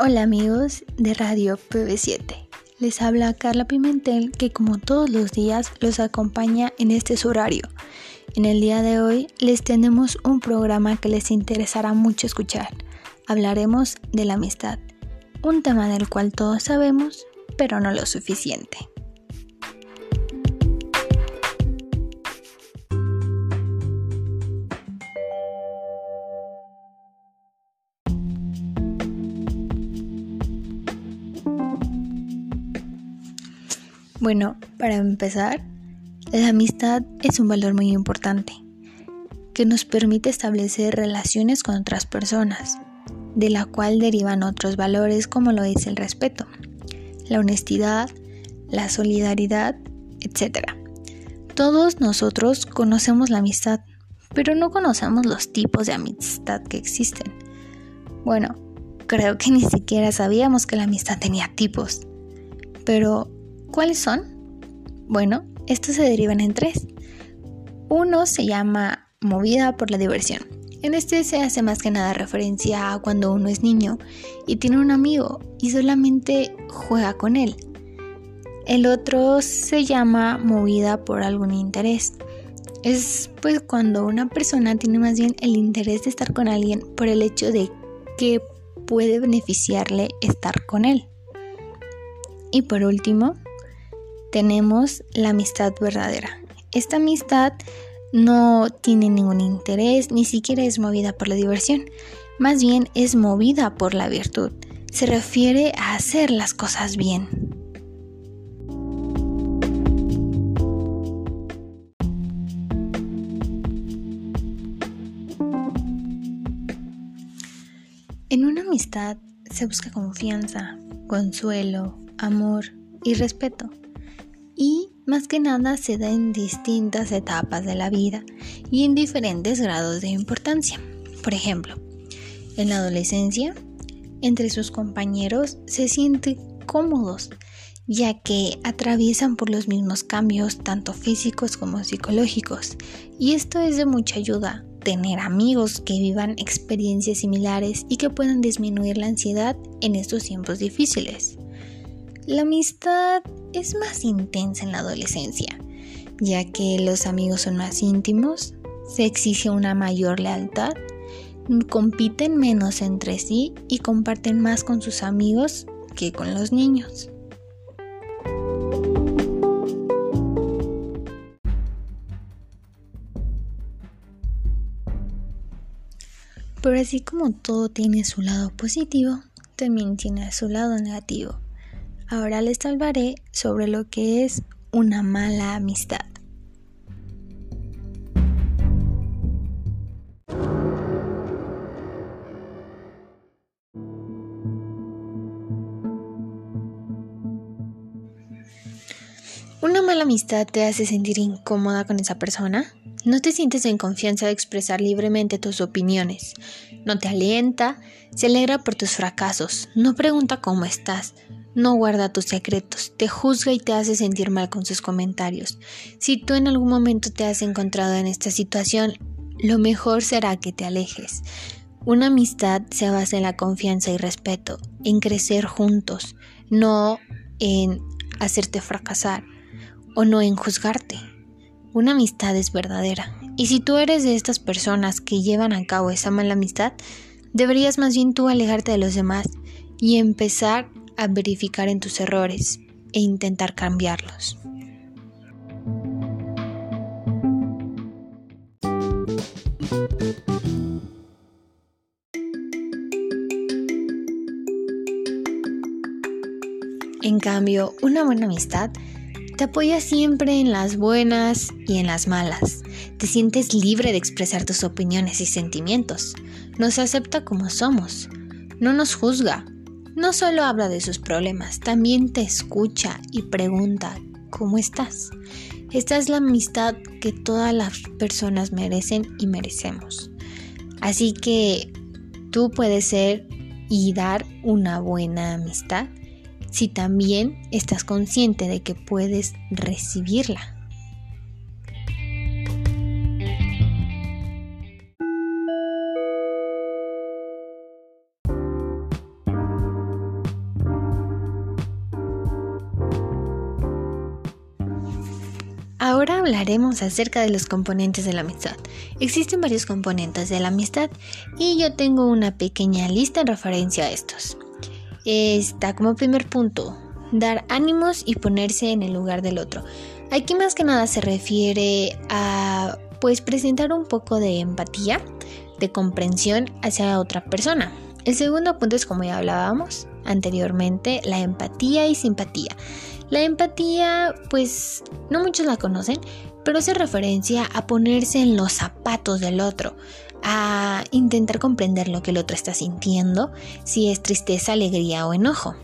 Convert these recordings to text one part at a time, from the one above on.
Hola amigos de Radio PB7. Les habla Carla Pimentel que como todos los días los acompaña en este horario. En el día de hoy les tenemos un programa que les interesará mucho escuchar. Hablaremos de la amistad, un tema del cual todos sabemos, pero no lo suficiente. Bueno, para empezar, la amistad es un valor muy importante que nos permite establecer relaciones con otras personas, de la cual derivan otros valores como lo es el respeto, la honestidad, la solidaridad, etc. Todos nosotros conocemos la amistad, pero no conocemos los tipos de amistad que existen. Bueno, creo que ni siquiera sabíamos que la amistad tenía tipos. Pero, ¿cuáles son? Bueno, estos se derivan en tres. Uno se llama movida por la diversión. En este se hace más que nada referencia a cuando uno es niño y tiene un amigo y solamente juega con él. El otro se llama movida por algún interés. Es pues cuando una persona tiene más bien el interés de estar con alguien por el hecho de que puede beneficiarle estar con él. Y por último, tenemos la amistad verdadera. Esta amistad no tiene ningún interés, ni siquiera es movida por la diversión, más bien es movida por la virtud. Se refiere a hacer las cosas bien. En una amistad se busca confianza, consuelo, amor y respeto. Y más que nada se da en distintas etapas de la vida y en diferentes grados de importancia. Por ejemplo, en la adolescencia, entre sus compañeros se sienten cómodos, ya que atraviesan por los mismos cambios, tanto físicos como psicológicos, y esto es de mucha ayuda, tener amigos que vivan experiencias similares y que puedan disminuir la ansiedad en estos tiempos difíciles. La amistad es más intensa en la adolescencia, ya que los amigos son más íntimos, se exige una mayor lealtad, compiten menos entre sí y comparten más con sus amigos que con los niños. Pero así como todo tiene su lado positivo, también tiene su lado negativo. Ahora les hablaré sobre lo que es una mala amistad. ¿Una mala amistad te hace sentir incómoda con esa persona? No te sientes en confianza de expresar libremente tus opiniones. No te alienta, se alegra por tus fracasos, no pregunta cómo estás, no guarda tus secretos, te juzga y te hace sentir mal con sus comentarios. Si tú en algún momento te has encontrado en esta situación, lo mejor será que te alejes. Una amistad se basa en la confianza y respeto, en crecer juntos, no en hacerte fracasar o no en juzgarte. Una amistad es verdadera. Y si tú eres de estas personas que llevan a cabo esa mala amistad, deberías más bien tú alejarte de los demás y empezar a verificar en tus errores e intentar cambiarlos. En cambio, una buena amistad te apoya siempre en las buenas y en las malas. Te sientes libre de expresar tus opiniones y sentimientos. Nos acepta como somos. No nos juzga no solo habla de sus problemas, también te escucha y pregunta, ¿cómo estás? Esta es la amistad que todas las personas merecen y merecemos. Así que tú puedes ser y dar una buena amistad si también estás consciente de que puedes recibirla. Hablaremos acerca de los componentes de la amistad. Existen varios componentes de la amistad y yo tengo una pequeña lista en referencia a estos. Está como primer punto, dar ánimos y ponerse en el lugar del otro. Aquí más que nada se refiere a pues presentar un poco de empatía, de comprensión hacia otra persona. El segundo punto es como ya hablábamos anteriormente, la empatía y simpatía. La empatía, pues no muchos la conocen, pero hace referencia a ponerse en los zapatos del otro, a intentar comprender lo que el otro está sintiendo, si es tristeza, alegría o enojo.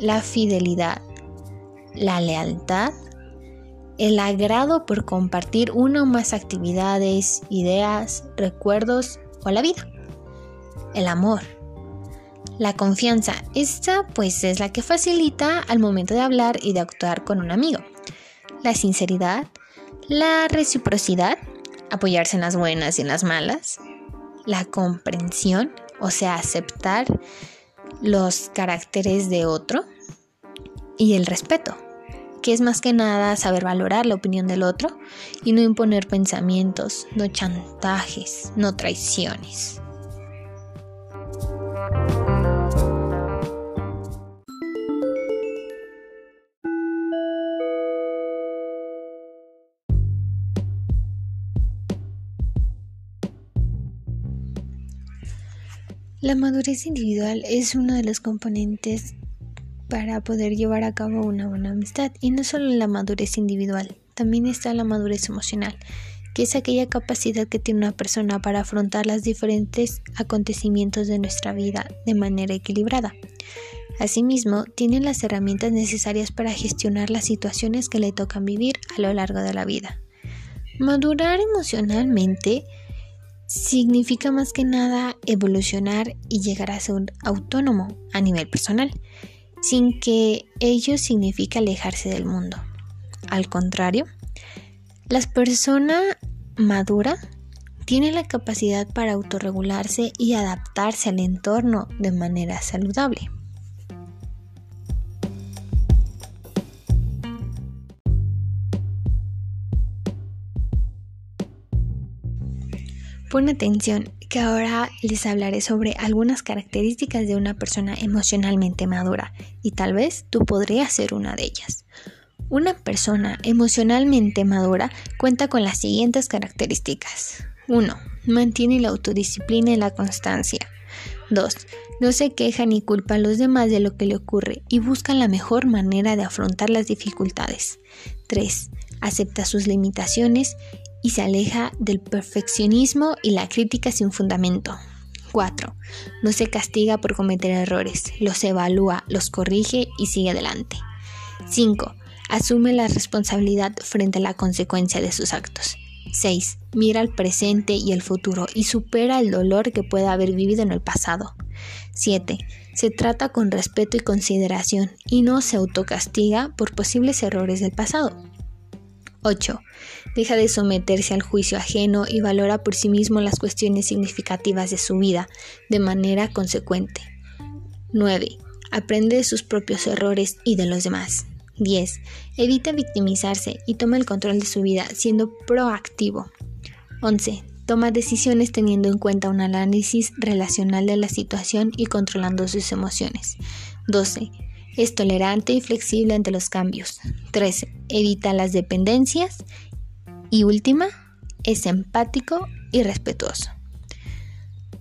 La fidelidad, la lealtad, el agrado por compartir una o más actividades, ideas, recuerdos o la vida. El amor, la confianza, esta pues es la que facilita al momento de hablar y de actuar con un amigo. La sinceridad, la reciprocidad, apoyarse en las buenas y en las malas. La comprensión, o sea, aceptar los caracteres de otro. Y el respeto, que es más que nada saber valorar la opinión del otro y no imponer pensamientos, no chantajes, no traiciones. La madurez individual es uno de los componentes para poder llevar a cabo una buena amistad. Y no solo la madurez individual, también está la madurez emocional, que es aquella capacidad que tiene una persona para afrontar los diferentes acontecimientos de nuestra vida de manera equilibrada. Asimismo, tiene las herramientas necesarias para gestionar las situaciones que le tocan vivir a lo largo de la vida. Madurar emocionalmente significa más que nada evolucionar y llegar a ser autónomo a nivel personal, sin que ello signifique alejarse del mundo. Al contrario, la persona madura tiene la capacidad para autorregularse y adaptarse al entorno de manera saludable. Pon atención que ahora les hablaré sobre algunas características de una persona emocionalmente madura y tal vez tú podrías ser una de ellas. Una persona emocionalmente madura cuenta con las siguientes características. 1. Mantiene la autodisciplina y la constancia. 2. No se queja ni culpa a los demás de lo que le ocurre y busca la mejor manera de afrontar las dificultades. 3. Acepta sus limitaciones y se aleja del perfeccionismo y la crítica sin fundamento. 4. No se castiga por cometer errores, los evalúa, los corrige y sigue adelante. 5. Asume la responsabilidad frente a la consecuencia de sus actos. 6. Mira al presente y el futuro y supera el dolor que pueda haber vivido en el pasado. 7. Se trata con respeto y consideración y no se autocastiga por posibles errores del pasado. 8. Deja de someterse al juicio ajeno y valora por sí mismo las cuestiones significativas de su vida de manera consecuente. 9. Aprende de sus propios errores y de los demás. 10. Evita victimizarse y toma el control de su vida siendo proactivo. 11. Toma decisiones teniendo en cuenta un análisis relacional de la situación y controlando sus emociones. 12. Es tolerante y flexible ante los cambios. 13. Evita las dependencias. Y última, es empático y respetuoso.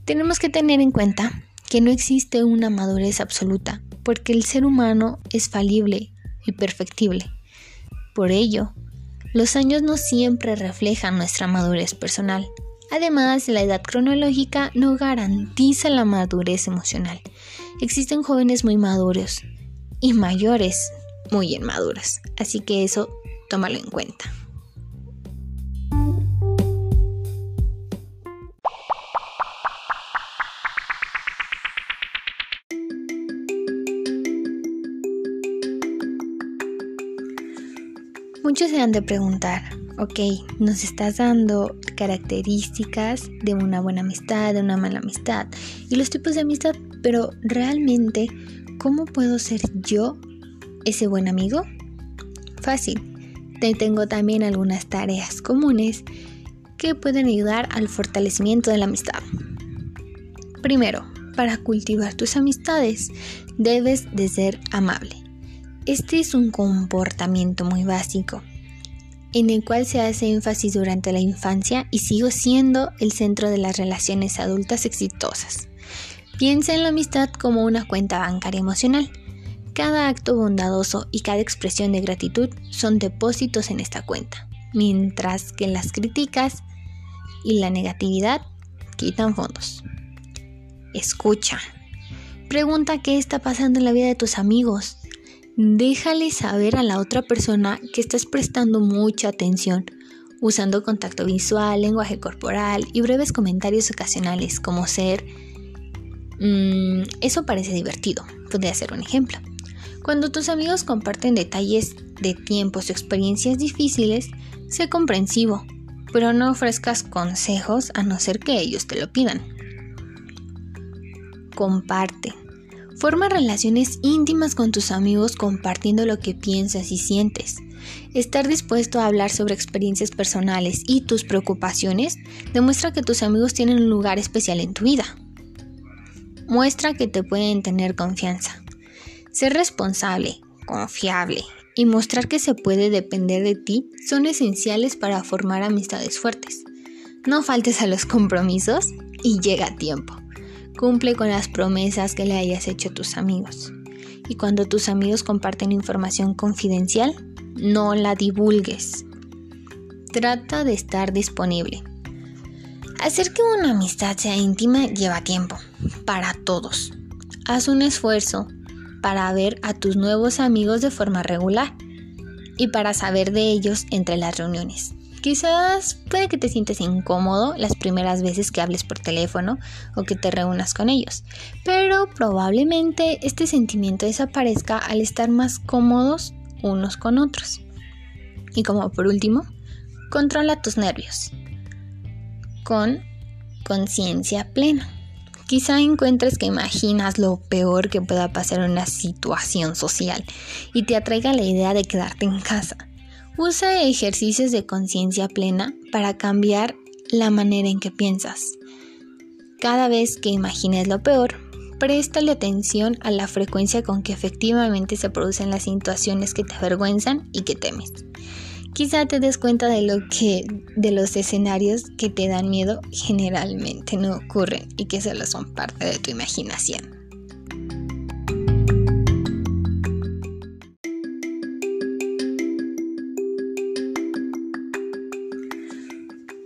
Tenemos que tener en cuenta que no existe una madurez absoluta, porque el ser humano es falible y perfectible. Por ello, los años no siempre reflejan nuestra madurez personal. Además, la edad cronológica no garantiza la madurez emocional. Existen jóvenes muy maduros y mayores muy inmaduras. Así que eso tómalo en cuenta. Muchos se han de preguntar, ok, nos estás dando características de una buena amistad, de una mala amistad y los tipos de amistad, pero realmente ¿Cómo puedo ser yo ese buen amigo? Fácil. te tengo también algunas tareas comunes que pueden ayudar al fortalecimiento de la amistad. Primero, para cultivar tus amistades, debes de ser amable. Este es un comportamiento muy básico, en el cual se hace énfasis durante la infancia y sigo siendo el centro de las relaciones adultas exitosas. Piensa en la amistad como una cuenta bancaria emocional. Cada acto bondadoso y cada expresión de gratitud son depósitos en esta cuenta, mientras que las críticas y la negatividad quitan fondos. Escucha. Pregunta qué está pasando en la vida de tus amigos. Déjale saber a la otra persona que estás prestando mucha atención, usando contacto visual, lenguaje corporal y breves comentarios ocasionales como ser, mm, eso parece divertido, podría ser un ejemplo. Cuando tus amigos comparten detalles de tiempos o experiencias difíciles, sé comprensivo, pero no ofrezcas consejos a no ser que ellos te lo pidan. Comparte. Forma relaciones íntimas con tus amigos compartiendo lo que piensas y sientes. Estar dispuesto a hablar sobre experiencias personales y tus preocupaciones demuestra que tus amigos tienen un lugar especial en tu vida. Muestra que te pueden tener confianza. Ser responsable, confiable y mostrar que se puede depender de ti son esenciales para formar amistades fuertes. No faltes a los compromisos y llega a tiempo. Cumple con las promesas que le hayas hecho a tus amigos. Y cuando tus amigos comparten información confidencial, no la divulgues. Trata de estar disponible. Hacer que una amistad sea íntima lleva tiempo, para todos. Haz un esfuerzo para ver a tus nuevos amigos de forma regular y para saber de ellos entre las reuniones. Quizás puede que te sientes incómodo las primeras veces que hables por teléfono o que te reúnas con ellos, pero probablemente este sentimiento desaparezca al estar más cómodos unos con otros. Y como por último, controla tus nervios con conciencia plena. Quizá encuentres que imaginas lo peor que pueda pasar en una situación social y te atraiga la idea de quedarte en casa. Usa ejercicios de conciencia plena para cambiar la manera en que piensas. Cada vez que imagines lo peor, préstale atención a la frecuencia con que efectivamente se producen las situaciones que te avergüenzan y que temes. Quizá te des cuenta de lo que de los escenarios que te dan miedo generalmente no ocurren y que solo son parte de tu imaginación.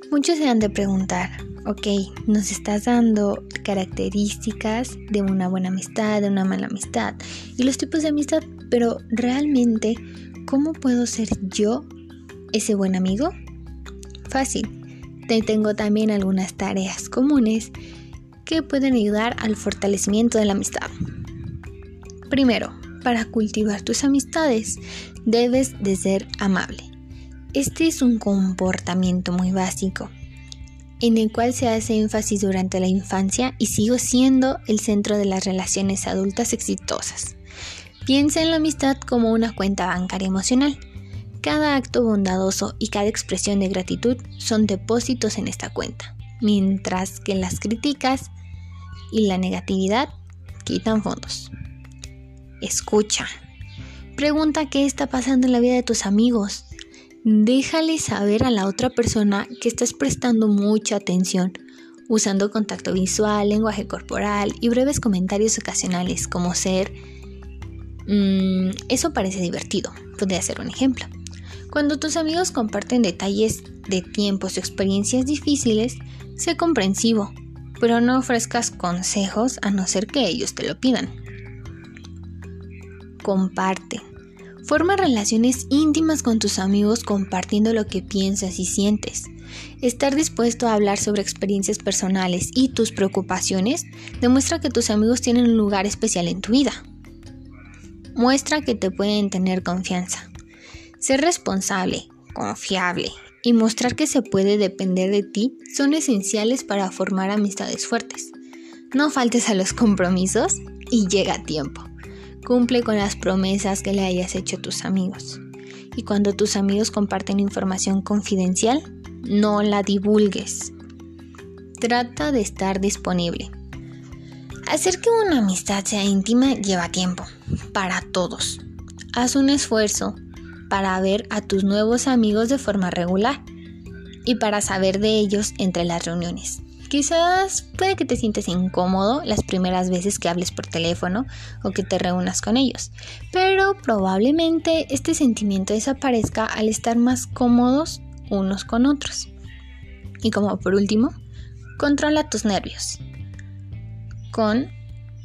Muchos se han de preguntar, ok, nos estás dando características de una buena amistad, de una mala amistad y los tipos de amistad, pero realmente, ¿cómo puedo ser yo ese buen amigo? Fácil. Te tengo también algunas tareas comunes que pueden ayudar al fortalecimiento de la amistad. Primero, para cultivar tus amistades, debes de ser amable. Este es un comportamiento muy básico, en el cual se hace énfasis durante la infancia y sigo siendo el centro de las relaciones adultas exitosas. Piensa en la amistad como una cuenta bancaria emocional cada acto bondadoso y cada expresión de gratitud son depósitos en esta cuenta, mientras que las críticas y la negatividad quitan fondos. Escucha. Pregunta qué está pasando en la vida de tus amigos. Déjale saber a la otra persona que estás prestando mucha atención, usando contacto visual, lenguaje corporal y breves comentarios ocasionales como ser, mm, eso parece divertido, podría ser un ejemplo. Cuando tus amigos comparten detalles de tiempos o experiencias difíciles, sé comprensivo, pero no ofrezcas consejos a no ser que ellos te lo pidan. Comparte. Forma relaciones íntimas con tus amigos compartiendo lo que piensas y sientes. Estar dispuesto a hablar sobre experiencias personales y tus preocupaciones demuestra que tus amigos tienen un lugar especial en tu vida. Muestra que te pueden tener confianza. Ser responsable, confiable y mostrar que se puede depender de ti son esenciales para formar amistades fuertes. No faltes a los compromisos y llega a tiempo. Cumple con las promesas que le hayas hecho a tus amigos. Y cuando tus amigos comparten información confidencial, no la divulgues. Trata de estar disponible. Hacer que una amistad sea íntima lleva tiempo, para todos. Haz un esfuerzo para ver a tus nuevos amigos de forma regular y para saber de ellos entre las reuniones. Quizás puede que te sientes incómodo las primeras veces que hables por teléfono o que te reúnas con ellos, pero probablemente este sentimiento desaparezca al estar más cómodos unos con otros. Y como por último, controla tus nervios con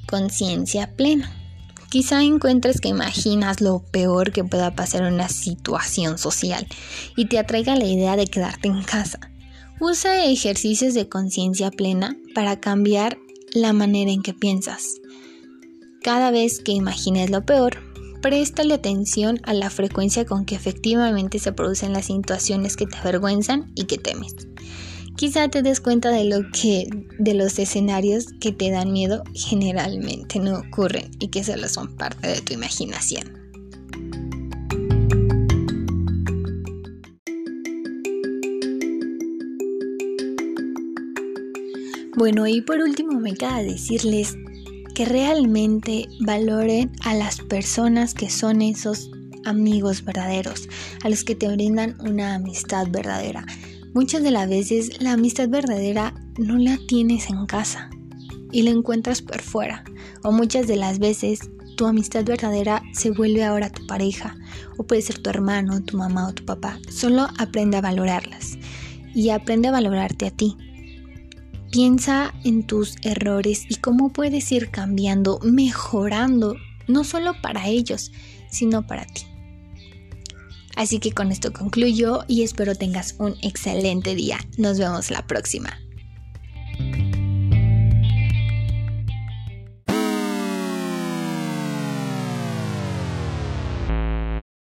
conciencia plena. Quizá encuentres que imaginas lo peor que pueda pasar en una situación social y te atraiga la idea de quedarte en casa. Usa ejercicios de conciencia plena para cambiar la manera en que piensas. Cada vez que imagines lo peor, préstale atención a la frecuencia con que efectivamente se producen las situaciones que te avergüenzan y que temes. Quizá te des cuenta de lo que de los escenarios que te dan miedo generalmente no ocurren y que solo son parte de tu imaginación. Bueno, y por último me queda decirles que realmente valoren a las personas que son esos amigos verdaderos, a los que te brindan una amistad verdadera. Muchas de las veces la amistad verdadera no la tienes en casa y la encuentras por fuera. O muchas de las veces tu amistad verdadera se vuelve ahora tu pareja o puede ser tu hermano, tu mamá o tu papá. Solo aprende a valorarlas y aprende a valorarte a ti. Piensa en tus errores y cómo puedes ir cambiando, mejorando, no solo para ellos, sino para ti. Así que con esto concluyo y espero tengas un excelente día. Nos vemos la próxima.